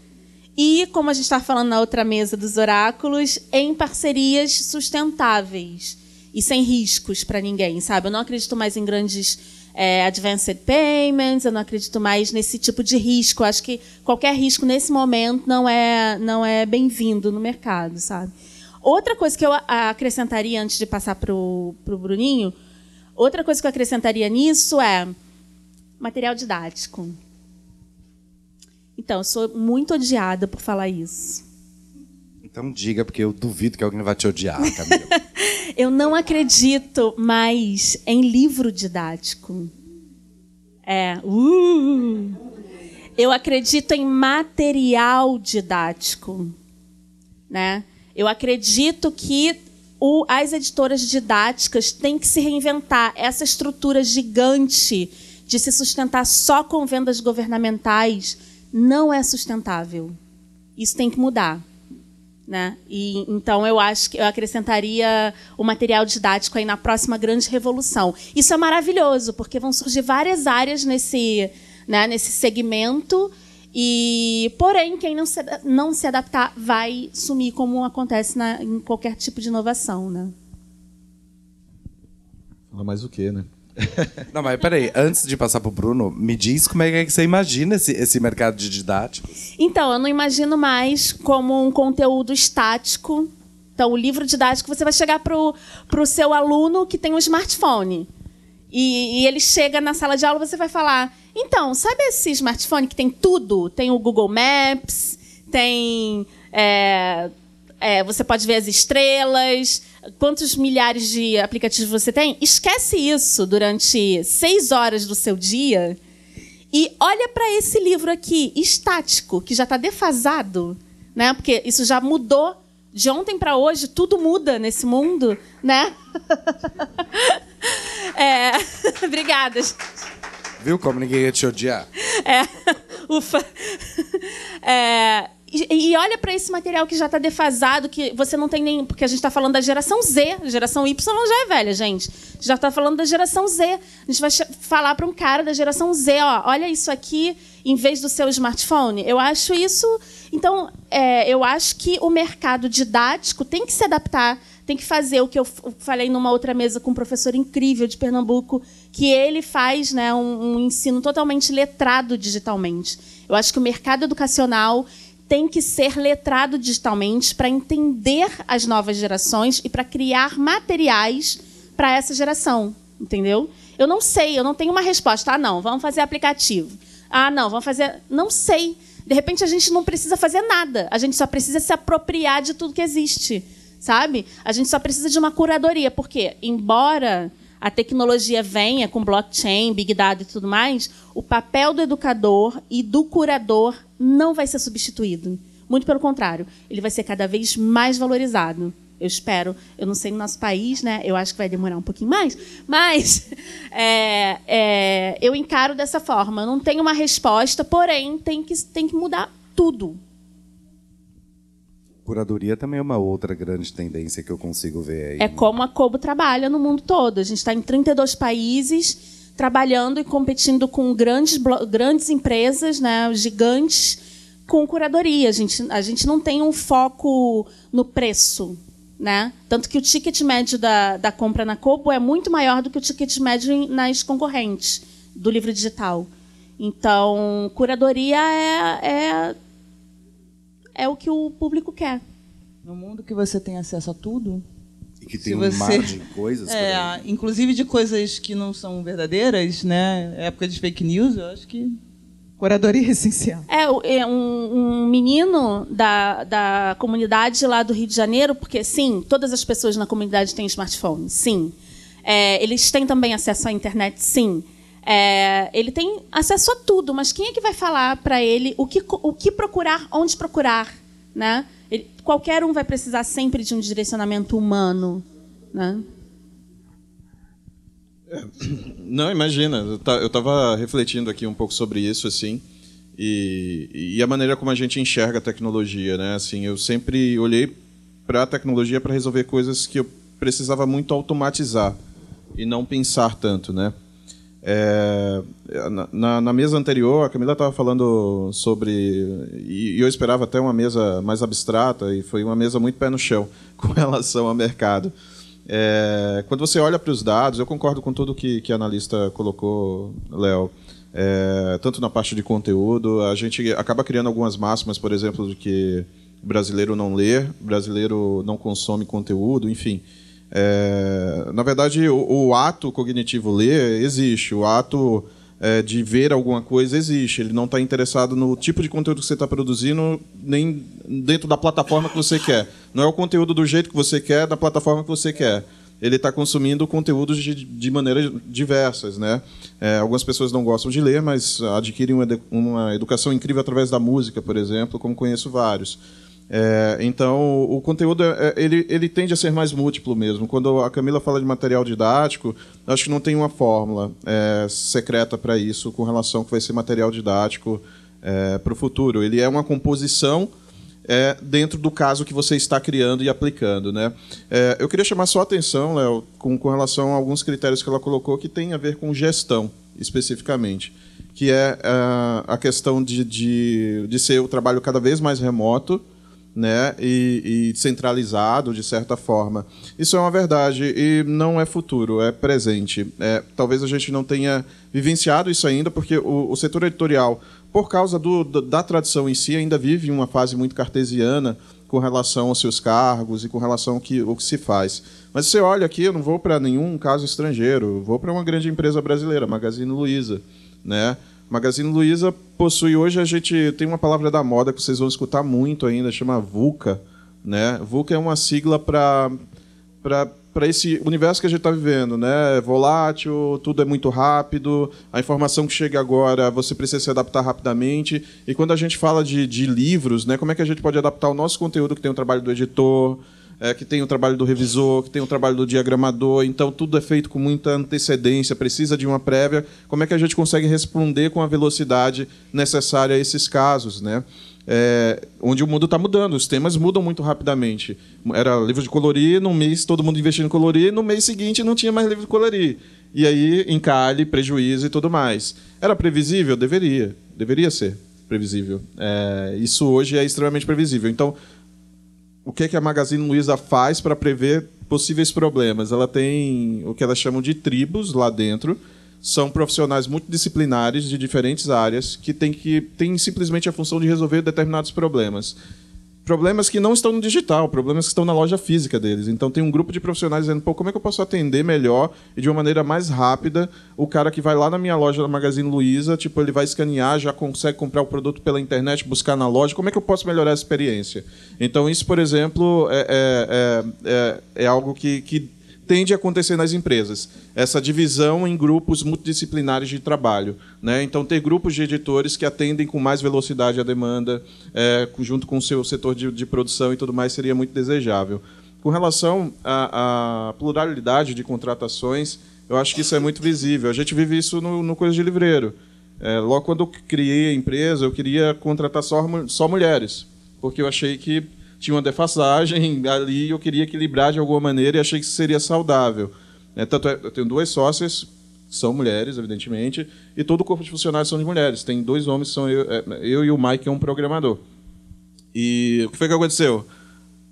[SPEAKER 3] E, como a gente está falando na outra mesa dos oráculos, em parcerias sustentáveis e sem riscos para ninguém, sabe? Eu não acredito mais em grandes é, advanced payments, eu não acredito mais nesse tipo de risco. Acho que qualquer risco nesse momento não é, não é bem-vindo no mercado, sabe? Outra coisa que eu acrescentaria antes de passar para o Bruninho, outra coisa que eu acrescentaria nisso é material didático. Então, eu sou muito odiada por falar isso.
[SPEAKER 1] Então diga, porque eu duvido que alguém vai te odiar, Camila.
[SPEAKER 3] eu não acredito mais em livro didático. É. Uh, eu acredito em material didático. Né? Eu acredito que o, as editoras didáticas têm que se reinventar. Essa estrutura gigante de se sustentar só com vendas governamentais não é sustentável. Isso tem que mudar. Né? E, então eu acho que eu acrescentaria o material didático aí na próxima grande revolução. Isso é maravilhoso, porque vão surgir várias áreas nesse, né, nesse segmento. E, porém, quem não se, não se adaptar vai sumir, como acontece na, em qualquer tipo de inovação. Né?
[SPEAKER 4] Fala mais o quê, né?
[SPEAKER 1] Não, mas peraí, antes de passar pro Bruno, me diz como é que você imagina esse, esse mercado de didáticos.
[SPEAKER 3] Então, eu não imagino mais como um conteúdo estático. Então, o livro didático, você vai chegar pro, pro seu aluno que tem um smartphone. E, e ele chega na sala de aula, você vai falar: então, sabe esse smartphone que tem tudo? Tem o Google Maps, tem. É, é, você pode ver as estrelas, quantos milhares de aplicativos você tem. Esquece isso durante seis horas do seu dia e olha para esse livro aqui, estático, que já está defasado, né? Porque isso já mudou de ontem para hoje, tudo muda nesse mundo, né? é, obrigada.
[SPEAKER 1] Viu como ninguém ia te odiar?
[SPEAKER 3] É, ufa. É, e, olha para esse material que já está defasado, que você não tem nem. Porque a gente está falando da geração Z, a geração Y já é velha, gente. Já está falando da geração Z. A gente vai falar para um cara da geração Z: ó, olha isso aqui em vez do seu smartphone. Eu acho isso Então, é, eu acho que o mercado didático tem que se adaptar, tem que fazer o que eu falei numa outra mesa com um professor incrível de Pernambuco, que ele faz né, um, um ensino totalmente letrado digitalmente. Eu acho que o mercado educacional tem que ser letrado digitalmente para entender as novas gerações e para criar materiais para essa geração, entendeu? Eu não sei, eu não tenho uma resposta. Ah, não, vamos fazer aplicativo. Ah, não, vamos fazer. Não sei. De repente a gente não precisa fazer nada. A gente só precisa se apropriar de tudo que existe, sabe? A gente só precisa de uma curadoria, porque embora a tecnologia venha com blockchain, big data e tudo mais, o papel do educador e do curador não vai ser substituído. Muito pelo contrário, ele vai ser cada vez mais valorizado. Eu espero. Eu não sei no nosso país, né? Eu acho que vai demorar um pouquinho mais, mas é, é, eu encaro dessa forma. Não tenho uma resposta, porém tem que, tem que mudar tudo.
[SPEAKER 1] Curadoria também é uma outra grande tendência que eu consigo ver aí.
[SPEAKER 3] É como a Kobo trabalha no mundo todo. A gente está em 32 países trabalhando e competindo com grandes, grandes empresas, né, gigantes, com curadoria. A gente, a gente não tem um foco no preço. Né? Tanto que o ticket médio da, da compra na Kobo é muito maior do que o ticket médio nas concorrentes do livro digital. Então, curadoria é, é, é o que o público quer.
[SPEAKER 2] No mundo que você tem acesso a tudo.
[SPEAKER 1] E que tem um você, mar de coisas.
[SPEAKER 2] É, inclusive de coisas que não são verdadeiras, né? Época de fake news, eu acho que Curadoria essencial.
[SPEAKER 3] É, é um, um, menino da, da comunidade lá do Rio de Janeiro, porque, sim, todas as pessoas na comunidade têm smartphone, sim. É, eles têm também acesso à internet, sim. É, ele tem acesso a tudo, mas quem é que vai falar para ele o que, o que procurar, onde procurar? Né? Ele, qualquer um vai precisar sempre de um direcionamento humano. Né?
[SPEAKER 4] Não, imagina. Eu estava refletindo aqui um pouco sobre isso, assim, e, e, a maneira como a gente enxerga a tecnologia, né? Assim, eu sempre olhei para a tecnologia para resolver coisas que eu precisava muito automatizar e não pensar tanto, né? É, na, na, mesa anterior, a Camila estava falando sobre. E, eu esperava até uma mesa mais abstrata, e foi uma mesa muito pé no chão com relação ao mercado. É, quando você olha para os dados, eu concordo com tudo que, que a analista colocou, Léo. É, tanto na parte de conteúdo, a gente acaba criando algumas máximas, por exemplo, de que brasileiro não lê, brasileiro não consome conteúdo, enfim. É, na verdade, o, o, ato cognitivo ler existe, o ato é, de ver alguma coisa existe. Ele não está interessado no tipo de conteúdo que você está produzindo, nem dentro da plataforma que você quer. Não é o conteúdo do jeito que você quer, da plataforma que você quer. Ele está consumindo conteúdos de, de maneiras diversas. Né? É, algumas pessoas não gostam de ler, mas adquirem uma, uma educação incrível através da música, por exemplo, como conheço vários. É, então, o conteúdo é, é, ele, ele tende a ser mais múltiplo mesmo. Quando a Camila fala de material didático, acho que não tem uma fórmula é, secreta para isso com relação ao que vai ser material didático é, para o futuro. Ele é uma composição é, dentro do caso que você está criando e aplicando. Né? eu queria chamar só a atenção, Léo, com, com relação a alguns critérios que ela colocou que tem a ver com gestão, especificamente que é a questão de, de, de ser o trabalho cada vez mais remoto, né, e, e, centralizado de certa forma. Isso é uma verdade e não é futuro, é presente. É, talvez a gente não tenha vivenciado isso ainda, porque o, o setor editorial, por causa do, da tradição em si, ainda vive uma fase muito cartesiana com relação aos seus cargos e com relação ao que, ao que se faz. Mas você olha aqui, eu não vou para nenhum caso estrangeiro, vou para uma grande empresa brasileira, Magazine Luiza, né? Magazine Luiza possui hoje a gente tem uma palavra da moda que vocês vão escutar muito ainda, chama VUCA, né? VUCA é uma sigla para para esse universo que a gente está vivendo, né? É volátil, tudo é muito rápido, a informação que chega agora você precisa se adaptar rapidamente. E quando a gente fala de, de livros, né? Como é que a gente pode adaptar o nosso conteúdo que tem o trabalho do editor, é, que tem o trabalho do revisor, que tem o trabalho do diagramador, então tudo é feito com muita antecedência, precisa de uma prévia. Como é que a gente consegue responder com a velocidade necessária a esses casos, né? É, onde o mundo está mudando, os temas mudam muito rapidamente. Era livro de colorir, num mês todo mundo investindo em colorir, no mês seguinte não tinha mais livro de colorir. E aí encalhe, prejuízo e tudo mais. Era previsível? Deveria, deveria ser. previsível. É, isso hoje é extremamente previsível. Então, o que, é que a Magazine Luiza faz para prever possíveis problemas? Ela tem o que elas chamam de tribos lá dentro. São profissionais multidisciplinares de diferentes áreas que têm, que têm simplesmente a função de resolver determinados problemas problemas que não estão no digital, problemas que estão na loja física deles. Então tem um grupo de profissionais dizendo, pô, como é que eu posso atender melhor e de uma maneira mais rápida o cara que vai lá na minha loja da Magazine Luiza, tipo, ele vai escanear, já consegue comprar o produto pela internet, buscar na loja, como é que eu posso melhorar a experiência? Então isso, por exemplo, é, é, é, é, é algo que, que tende a acontecer nas empresas. Essa divisão em grupos multidisciplinares de trabalho. Né? Então, ter grupos de editores que atendem com mais velocidade a demanda, é, junto com o seu setor de, de, produção e tudo mais, seria muito desejável. Com relação à, à, pluralidade de contratações, eu acho que isso é muito visível. A gente vive isso no, no Coisa de Livreiro. É, logo quando eu criei a empresa, eu queria contratar só, só mulheres, porque eu achei que tinha uma defasagem ali eu queria equilibrar de alguma maneira e achei que isso seria saudável. É, tanto é, eu tenho duas sócias, são mulheres, evidentemente, e todo o corpo de funcionários são de mulheres. Tem dois homens, são eu, é, eu e o Mike, que é um programador. E o que foi que aconteceu?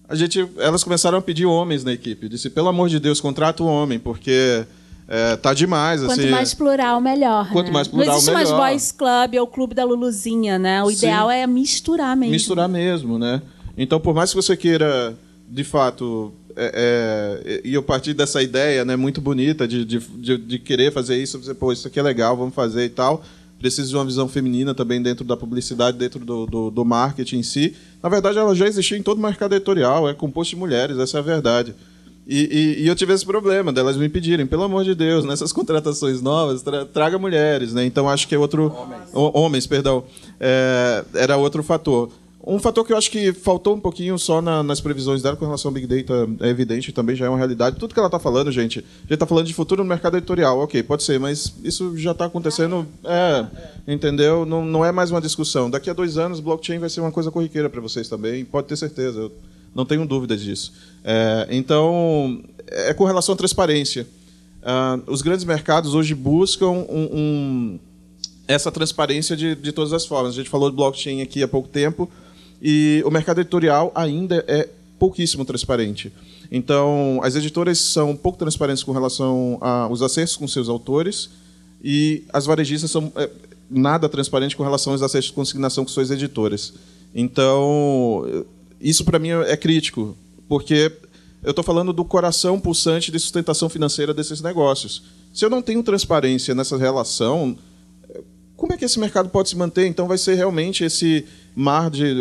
[SPEAKER 4] A gente, elas começaram a pedir homens na equipe. disse, pelo amor de Deus, contrata um homem, porque é, tá demais.
[SPEAKER 3] Quanto
[SPEAKER 4] assim,
[SPEAKER 3] mais plural, melhor.
[SPEAKER 4] Quanto
[SPEAKER 3] né?
[SPEAKER 4] mais plural,
[SPEAKER 3] Não existe
[SPEAKER 4] melhor.
[SPEAKER 3] mais boys club ou clube da Luluzinha, né? O
[SPEAKER 4] Sim.
[SPEAKER 3] ideal é misturar mesmo.
[SPEAKER 4] Misturar mesmo, né? Então, por mais que você queira, de fato, é, é, e eu partir dessa ideia, né, muito bonita de, de, de, de querer fazer isso, você, pô, isso aqui é legal, vamos fazer e tal. Precisa de uma visão feminina também dentro da publicidade, dentro do, do, do marketing em si. Na verdade, ela já existia em todo o mercado editorial, é composto de mulheres, essa é a verdade. E, e, e, eu tive esse problema delas me pedirem, pelo amor de Deus, nessas contratações novas, tra traga mulheres, né? Então acho que é outro homens, o, homens perdão, é, era outro fator. Um fator que eu acho que faltou um pouquinho só na, nas previsões dela com relação ao Big Data é evidente, também já é uma realidade. Tudo que ela está falando, gente, a gente está falando de futuro no mercado editorial. Ok, pode ser, mas isso já está acontecendo. É, entendeu? Não, não é mais uma discussão. Daqui a dois anos, blockchain vai ser uma coisa corriqueira para vocês também, pode ter certeza. Eu não tenho dúvidas disso. É, então, é com relação à transparência. Uh, os grandes mercados hoje buscam um, um, essa transparência de, de todas as formas. A gente falou de blockchain aqui há pouco tempo. E o mercado editorial ainda é pouquíssimo transparente. Então, as editoras são pouco transparentes com relação aos acertos com seus autores e as varejistas são é, nada transparentes com relação aos acertos de consignação com suas editoras. Então, isso para mim é crítico, porque eu estou falando do coração pulsante de sustentação financeira desses negócios. Se eu não tenho transparência nessa relação, como é que esse mercado pode se manter? Então, vai ser realmente esse mar de,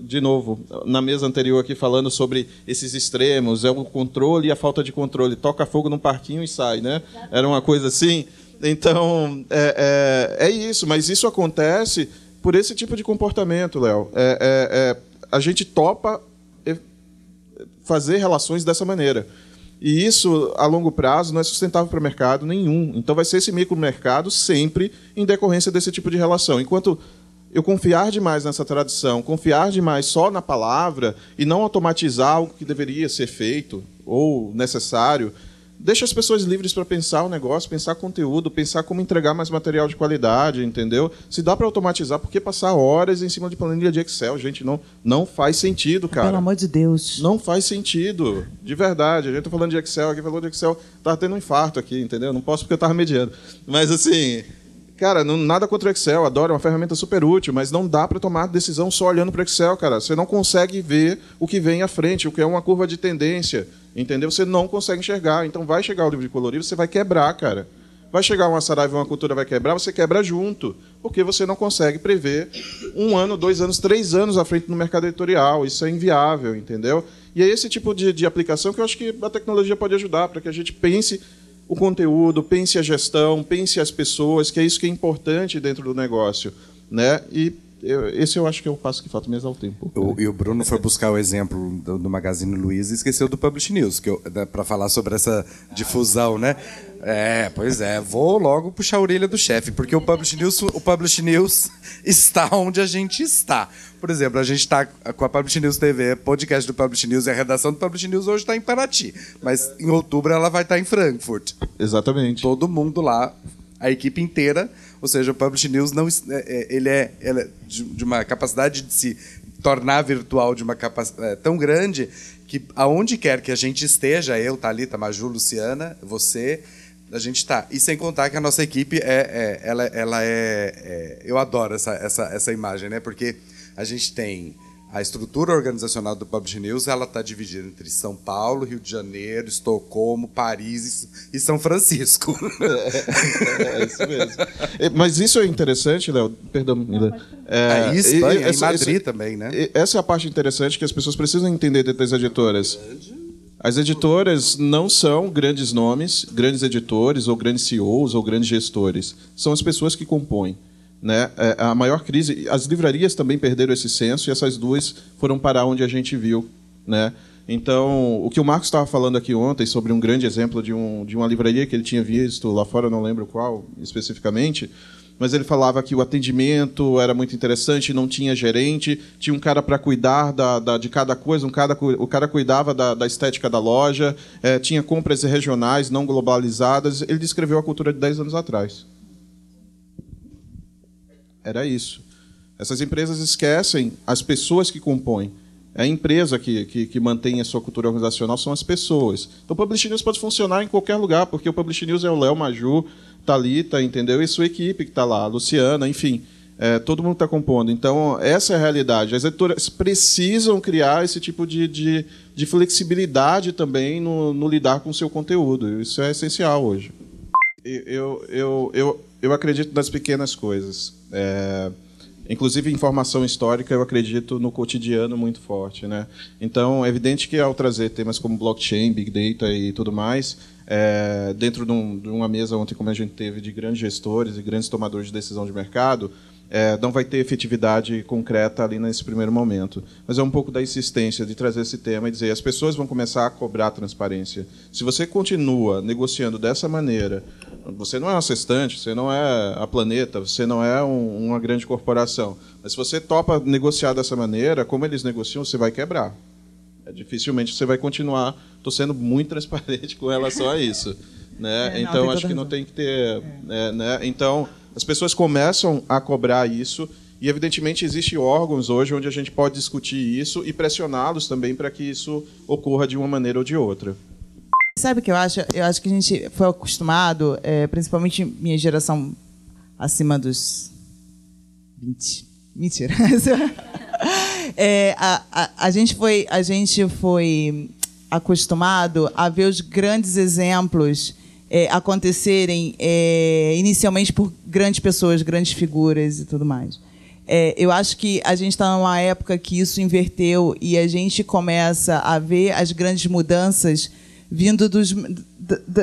[SPEAKER 4] de novo, na mesa anterior aqui falando sobre esses extremos, é o controle e a falta de controle. Toca fogo num parquinho e sai, né? Era uma coisa assim. Então, é, é, é isso, mas isso acontece por esse tipo de comportamento, Léo. É, é, é a gente topa fazer relações dessa maneira. E isso, a longo prazo, não é sustentável para o mercado nenhum. Então, vai ser esse micromercado sempre em decorrência desse tipo de relação. Enquanto eu confiar demais nessa tradição, confiar demais só na palavra e não automatizar algo que deveria ser feito ou necessário, deixa as pessoas livres para pensar o negócio, pensar conteúdo, pensar como entregar mais material de qualidade, entendeu? Se dá para automatizar, por que passar horas em cima de planilha de Excel? Gente, não, não faz sentido, cara.
[SPEAKER 2] Pelo amor de Deus.
[SPEAKER 4] Não faz sentido, de verdade. A gente tá falando de Excel, aqui falou de Excel, tá tendo um infarto aqui, entendeu? Não posso porque eu tava mediando. Mas assim, Cara, não, nada contra o Excel, adoro, é uma ferramenta super útil, mas não dá para tomar decisão só olhando para o Excel, cara. Você não consegue ver o que vem à frente, o que é uma curva de tendência, entendeu? Você não consegue enxergar. Então vai chegar o livro de colorir, você vai quebrar, cara. Vai chegar uma Saraiva, uma cultura vai quebrar, você quebra junto, porque você não consegue prever um ano, dois anos, três anos à frente no mercado editorial. Isso é inviável, entendeu? E é esse tipo de, de aplicação que eu acho que a tecnologia pode ajudar, para que a gente pense o conteúdo, pense a gestão, pense as pessoas, que é isso que é importante dentro do negócio. Né? E eu, esse eu acho que é o passo que falta mesmo ao tempo.
[SPEAKER 1] O, e o Bruno foi buscar o exemplo do, do Magazine Luiza e esqueceu do Publish News, para falar sobre essa difusão, né? É, pois é. Vou logo puxar a orelha do chefe, porque o Publish News, o Publish News está onde a gente está. Por exemplo, a gente está com a Publish News TV, podcast do Publish News e a redação do Publish News hoje está em Paraty, mas em outubro ela vai estar em Frankfurt.
[SPEAKER 4] Exatamente.
[SPEAKER 1] Todo mundo lá a equipe inteira, ou seja, o Publish News não, ele é, ele é de uma capacidade de se tornar virtual de uma capacidade tão grande que aonde quer que a gente esteja, eu, Thalita, Maju, Luciana, você, a gente está. E sem contar que a nossa equipe é, é ela, ela é, é, Eu adoro essa, essa, essa imagem, né? Porque a gente tem a estrutura organizacional do Publish News ela está dividida entre São Paulo, Rio de Janeiro, Estocolmo, Paris e São Francisco.
[SPEAKER 4] É, é, isso mesmo. Mas isso é interessante, Léo. Perdão, Mila.
[SPEAKER 1] É, é Espanha, essa, em Madrid essa, também, né?
[SPEAKER 4] Essa é a parte interessante que as pessoas precisam entender das editoras. As editoras não são grandes nomes, grandes editores, ou grandes CEOs, ou grandes gestores. São as pessoas que compõem. Né? É, a maior crise, as livrarias também perderam esse senso e essas duas foram para onde a gente viu, né? Então, o que o Marcos estava falando aqui ontem sobre um grande exemplo de, um, de uma livraria que ele tinha visto lá fora, não lembro qual especificamente, mas ele falava que o atendimento era muito interessante, não tinha gerente, tinha um cara para cuidar da, da, de cada coisa, um cara, o cara cuidava da, da estética da loja, é, tinha compras regionais, não globalizadas. Ele descreveu a cultura de 10 anos atrás. Era isso. Essas empresas esquecem as pessoas que compõem. É a empresa que, que, que, mantém a sua cultura organizacional são as pessoas. Então, o Publish News pode funcionar em qualquer lugar, porque o Publish News é o Léo Maju, Talita, entendeu? E sua equipe que está lá, Luciana, enfim. É, todo mundo está compondo. Então, essa é a realidade. As editoras precisam criar esse tipo de, de, de flexibilidade também no, no, lidar com o seu conteúdo. Isso é essencial hoje. Eu, eu, eu, eu acredito nas pequenas coisas. É, inclusive, informação histórica, eu acredito no cotidiano muito forte. Né? Então, é evidente que ao trazer temas como blockchain, big data e tudo mais, é, dentro de, um, de, uma mesa ontem, como a gente teve, de grandes gestores e grandes tomadores de decisão de mercado, é, não vai ter efetividade concreta ali nesse primeiro momento. Mas é um pouco da insistência de trazer esse tema e dizer as pessoas vão começar a cobrar transparência. Se você continua negociando dessa maneira, você não é um assistente, você não é a Planeta, você não é um, uma grande corporação. Mas se você topa negociar dessa maneira, como eles negociam, você vai quebrar. É, dificilmente você vai continuar. Estou sendo muito transparente com relação a isso. Né? É, então, acho que não tem que ter. É. né? Então, as pessoas começam a cobrar isso. E, evidentemente, existem órgãos hoje onde a gente pode discutir isso e pressioná-los também para que isso ocorra de uma maneira ou de outra.
[SPEAKER 2] Sabe o que eu acho? Eu acho que a gente foi acostumado, é, principalmente minha geração acima dos 20. Mentira. É, a, a, a, gente foi, a gente foi acostumado a ver os grandes exemplos é, acontecerem é, inicialmente por grandes pessoas, grandes figuras e tudo mais. É, eu acho que a gente está numa época que isso inverteu e a gente começa a ver as grandes mudanças vindo dos,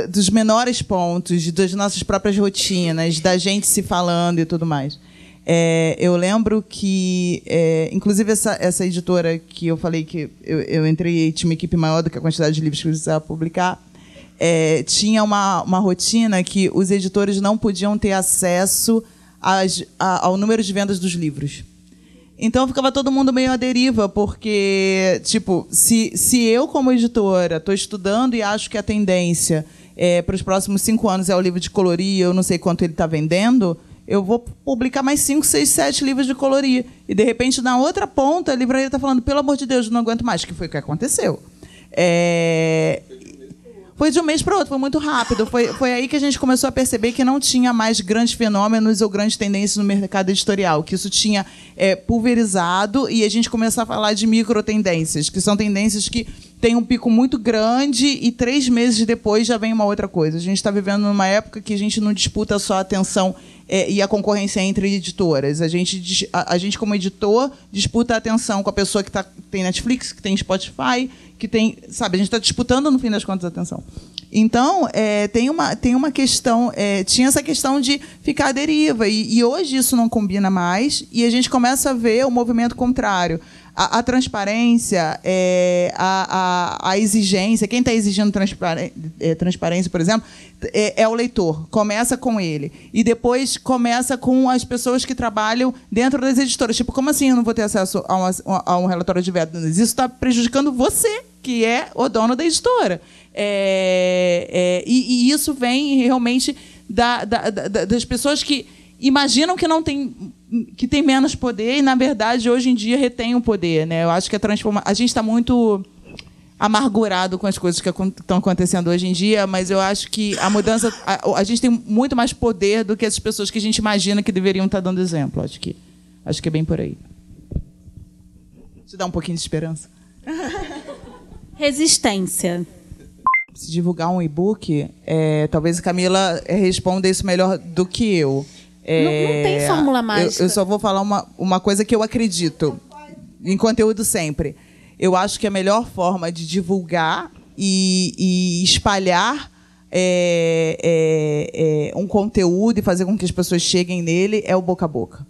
[SPEAKER 2] dos menores pontos, das nossas próprias rotinas, da gente se falando e tudo mais. É, eu lembro que, é, inclusive, essa, essa editora que eu falei que eu, eu entrei e tinha uma equipe maior do que a quantidade de livros que eu precisava publicar, é, tinha uma, uma rotina que os editores não podiam ter acesso às, a, ao número de vendas dos livros. Então ficava todo mundo meio à deriva, porque, tipo, se, se eu, como editora, estou estudando e acho que a tendência é, para os próximos cinco anos é o livro de colorir, eu não sei quanto ele está vendendo, eu vou publicar mais cinco, seis, sete livros de colorir. E, de repente, na outra ponta, a livraria está falando, pelo amor de Deus, não aguento mais, que foi o que aconteceu. É... Foi de um mês para outro, foi muito rápido. Foi, foi aí que a gente começou a perceber que não tinha mais grandes fenômenos ou grandes tendências no mercado editorial, que isso tinha é, pulverizado e a gente começou a falar de micro tendências, que são tendências que têm um pico muito grande e três meses depois já vem uma outra coisa. A gente está vivendo numa época que a gente não disputa só a atenção é, e a concorrência entre editoras. A gente, a, a, gente, como editor, disputa a atenção com a pessoa que tá, tem Netflix, que tem Spotify, que tem. Sabe, a gente está disputando, no fim das contas, a atenção. Então, é, tem, uma, tem uma questão. É, tinha essa questão de ficar à deriva. E, e hoje isso não combina mais, e a gente começa a ver o movimento contrário a, a transparência, é, a, a, a, exigência, quem está exigindo transparência, é, transparência, por exemplo, é, é, o leitor. Começa com ele. E depois começa com as pessoas que trabalham dentro das editoras. Tipo, como assim eu não vou ter acesso a, uma, a um relatório de vendas? Isso está prejudicando você, que é o dono da editora. É, é, e, e, isso vem realmente da, da, da, das pessoas que imaginam que não tem que tem menos poder e na verdade hoje em dia retém o poder, né? Eu acho que a transforma a gente está muito amargurado com as coisas que estão acontecendo hoje em dia, mas eu acho que a mudança a, a, gente tem muito mais poder do que essas pessoas que a gente imagina que deveriam estar tá dando exemplo. Acho que acho que é bem por aí. Te dá um pouquinho de esperança.
[SPEAKER 3] Resistência.
[SPEAKER 2] Se divulgar um e-book, é, talvez a Camila responda isso melhor do que eu.
[SPEAKER 3] É, não, não, tem fórmula mágica.
[SPEAKER 2] Eu, eu, só vou falar uma, uma coisa que eu acredito em conteúdo sempre. Eu acho que a melhor forma de divulgar e, e espalhar é, é, é, um conteúdo e fazer com que as pessoas cheguem nele é o boca a boca.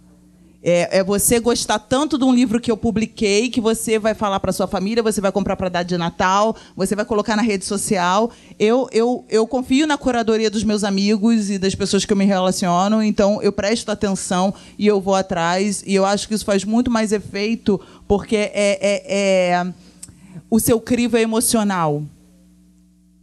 [SPEAKER 2] É, é, você gostar tanto de um livro que eu publiquei que você vai falar para sua família, você vai comprar para dar de Natal, você vai colocar na rede social. Eu, eu, eu confio na curadoria dos meus amigos e das pessoas que eu me relaciono, então eu presto atenção e eu vou atrás. E eu acho que isso faz muito mais efeito porque é, é, é o seu crivo é emocional.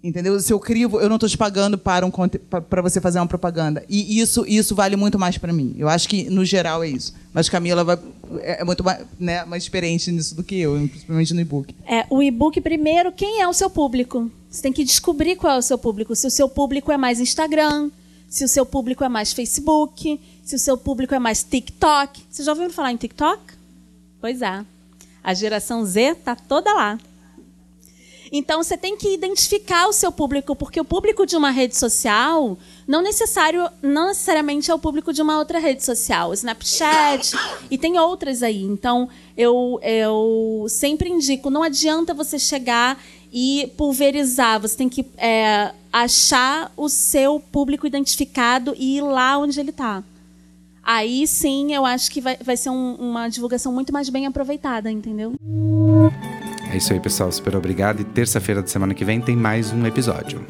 [SPEAKER 2] Entendeu? Se eu crivo, eu não estou te pagando para, um, para você fazer uma propaganda. E isso, isso vale muito mais para mim. Eu acho que, no geral, é isso. Mas Camila vai, é, é muito mais, né, mais experiente nisso do que eu, principalmente no e-book.
[SPEAKER 3] É, o e-book, primeiro, quem é o seu público? Você tem que descobrir qual é o seu público. Se o seu público é mais Instagram, se o seu público é mais Facebook, se o seu público é mais TikTok. Você já ouviu falar em TikTok? Pois é. A geração Z está toda lá. Então você tem que identificar o seu público, porque o público de uma rede social não, necessário, não necessariamente é o público de uma outra rede social. O Snapchat e tem outras aí. Então eu, eu sempre indico, não adianta você chegar e pulverizar. Você tem que é, achar o seu público identificado e ir lá onde ele está. Aí sim, eu acho que vai, vai ser um, uma divulgação muito mais bem aproveitada, entendeu?
[SPEAKER 1] É isso aí, pessoal. Super obrigado. E terça-feira da semana que vem tem mais um episódio.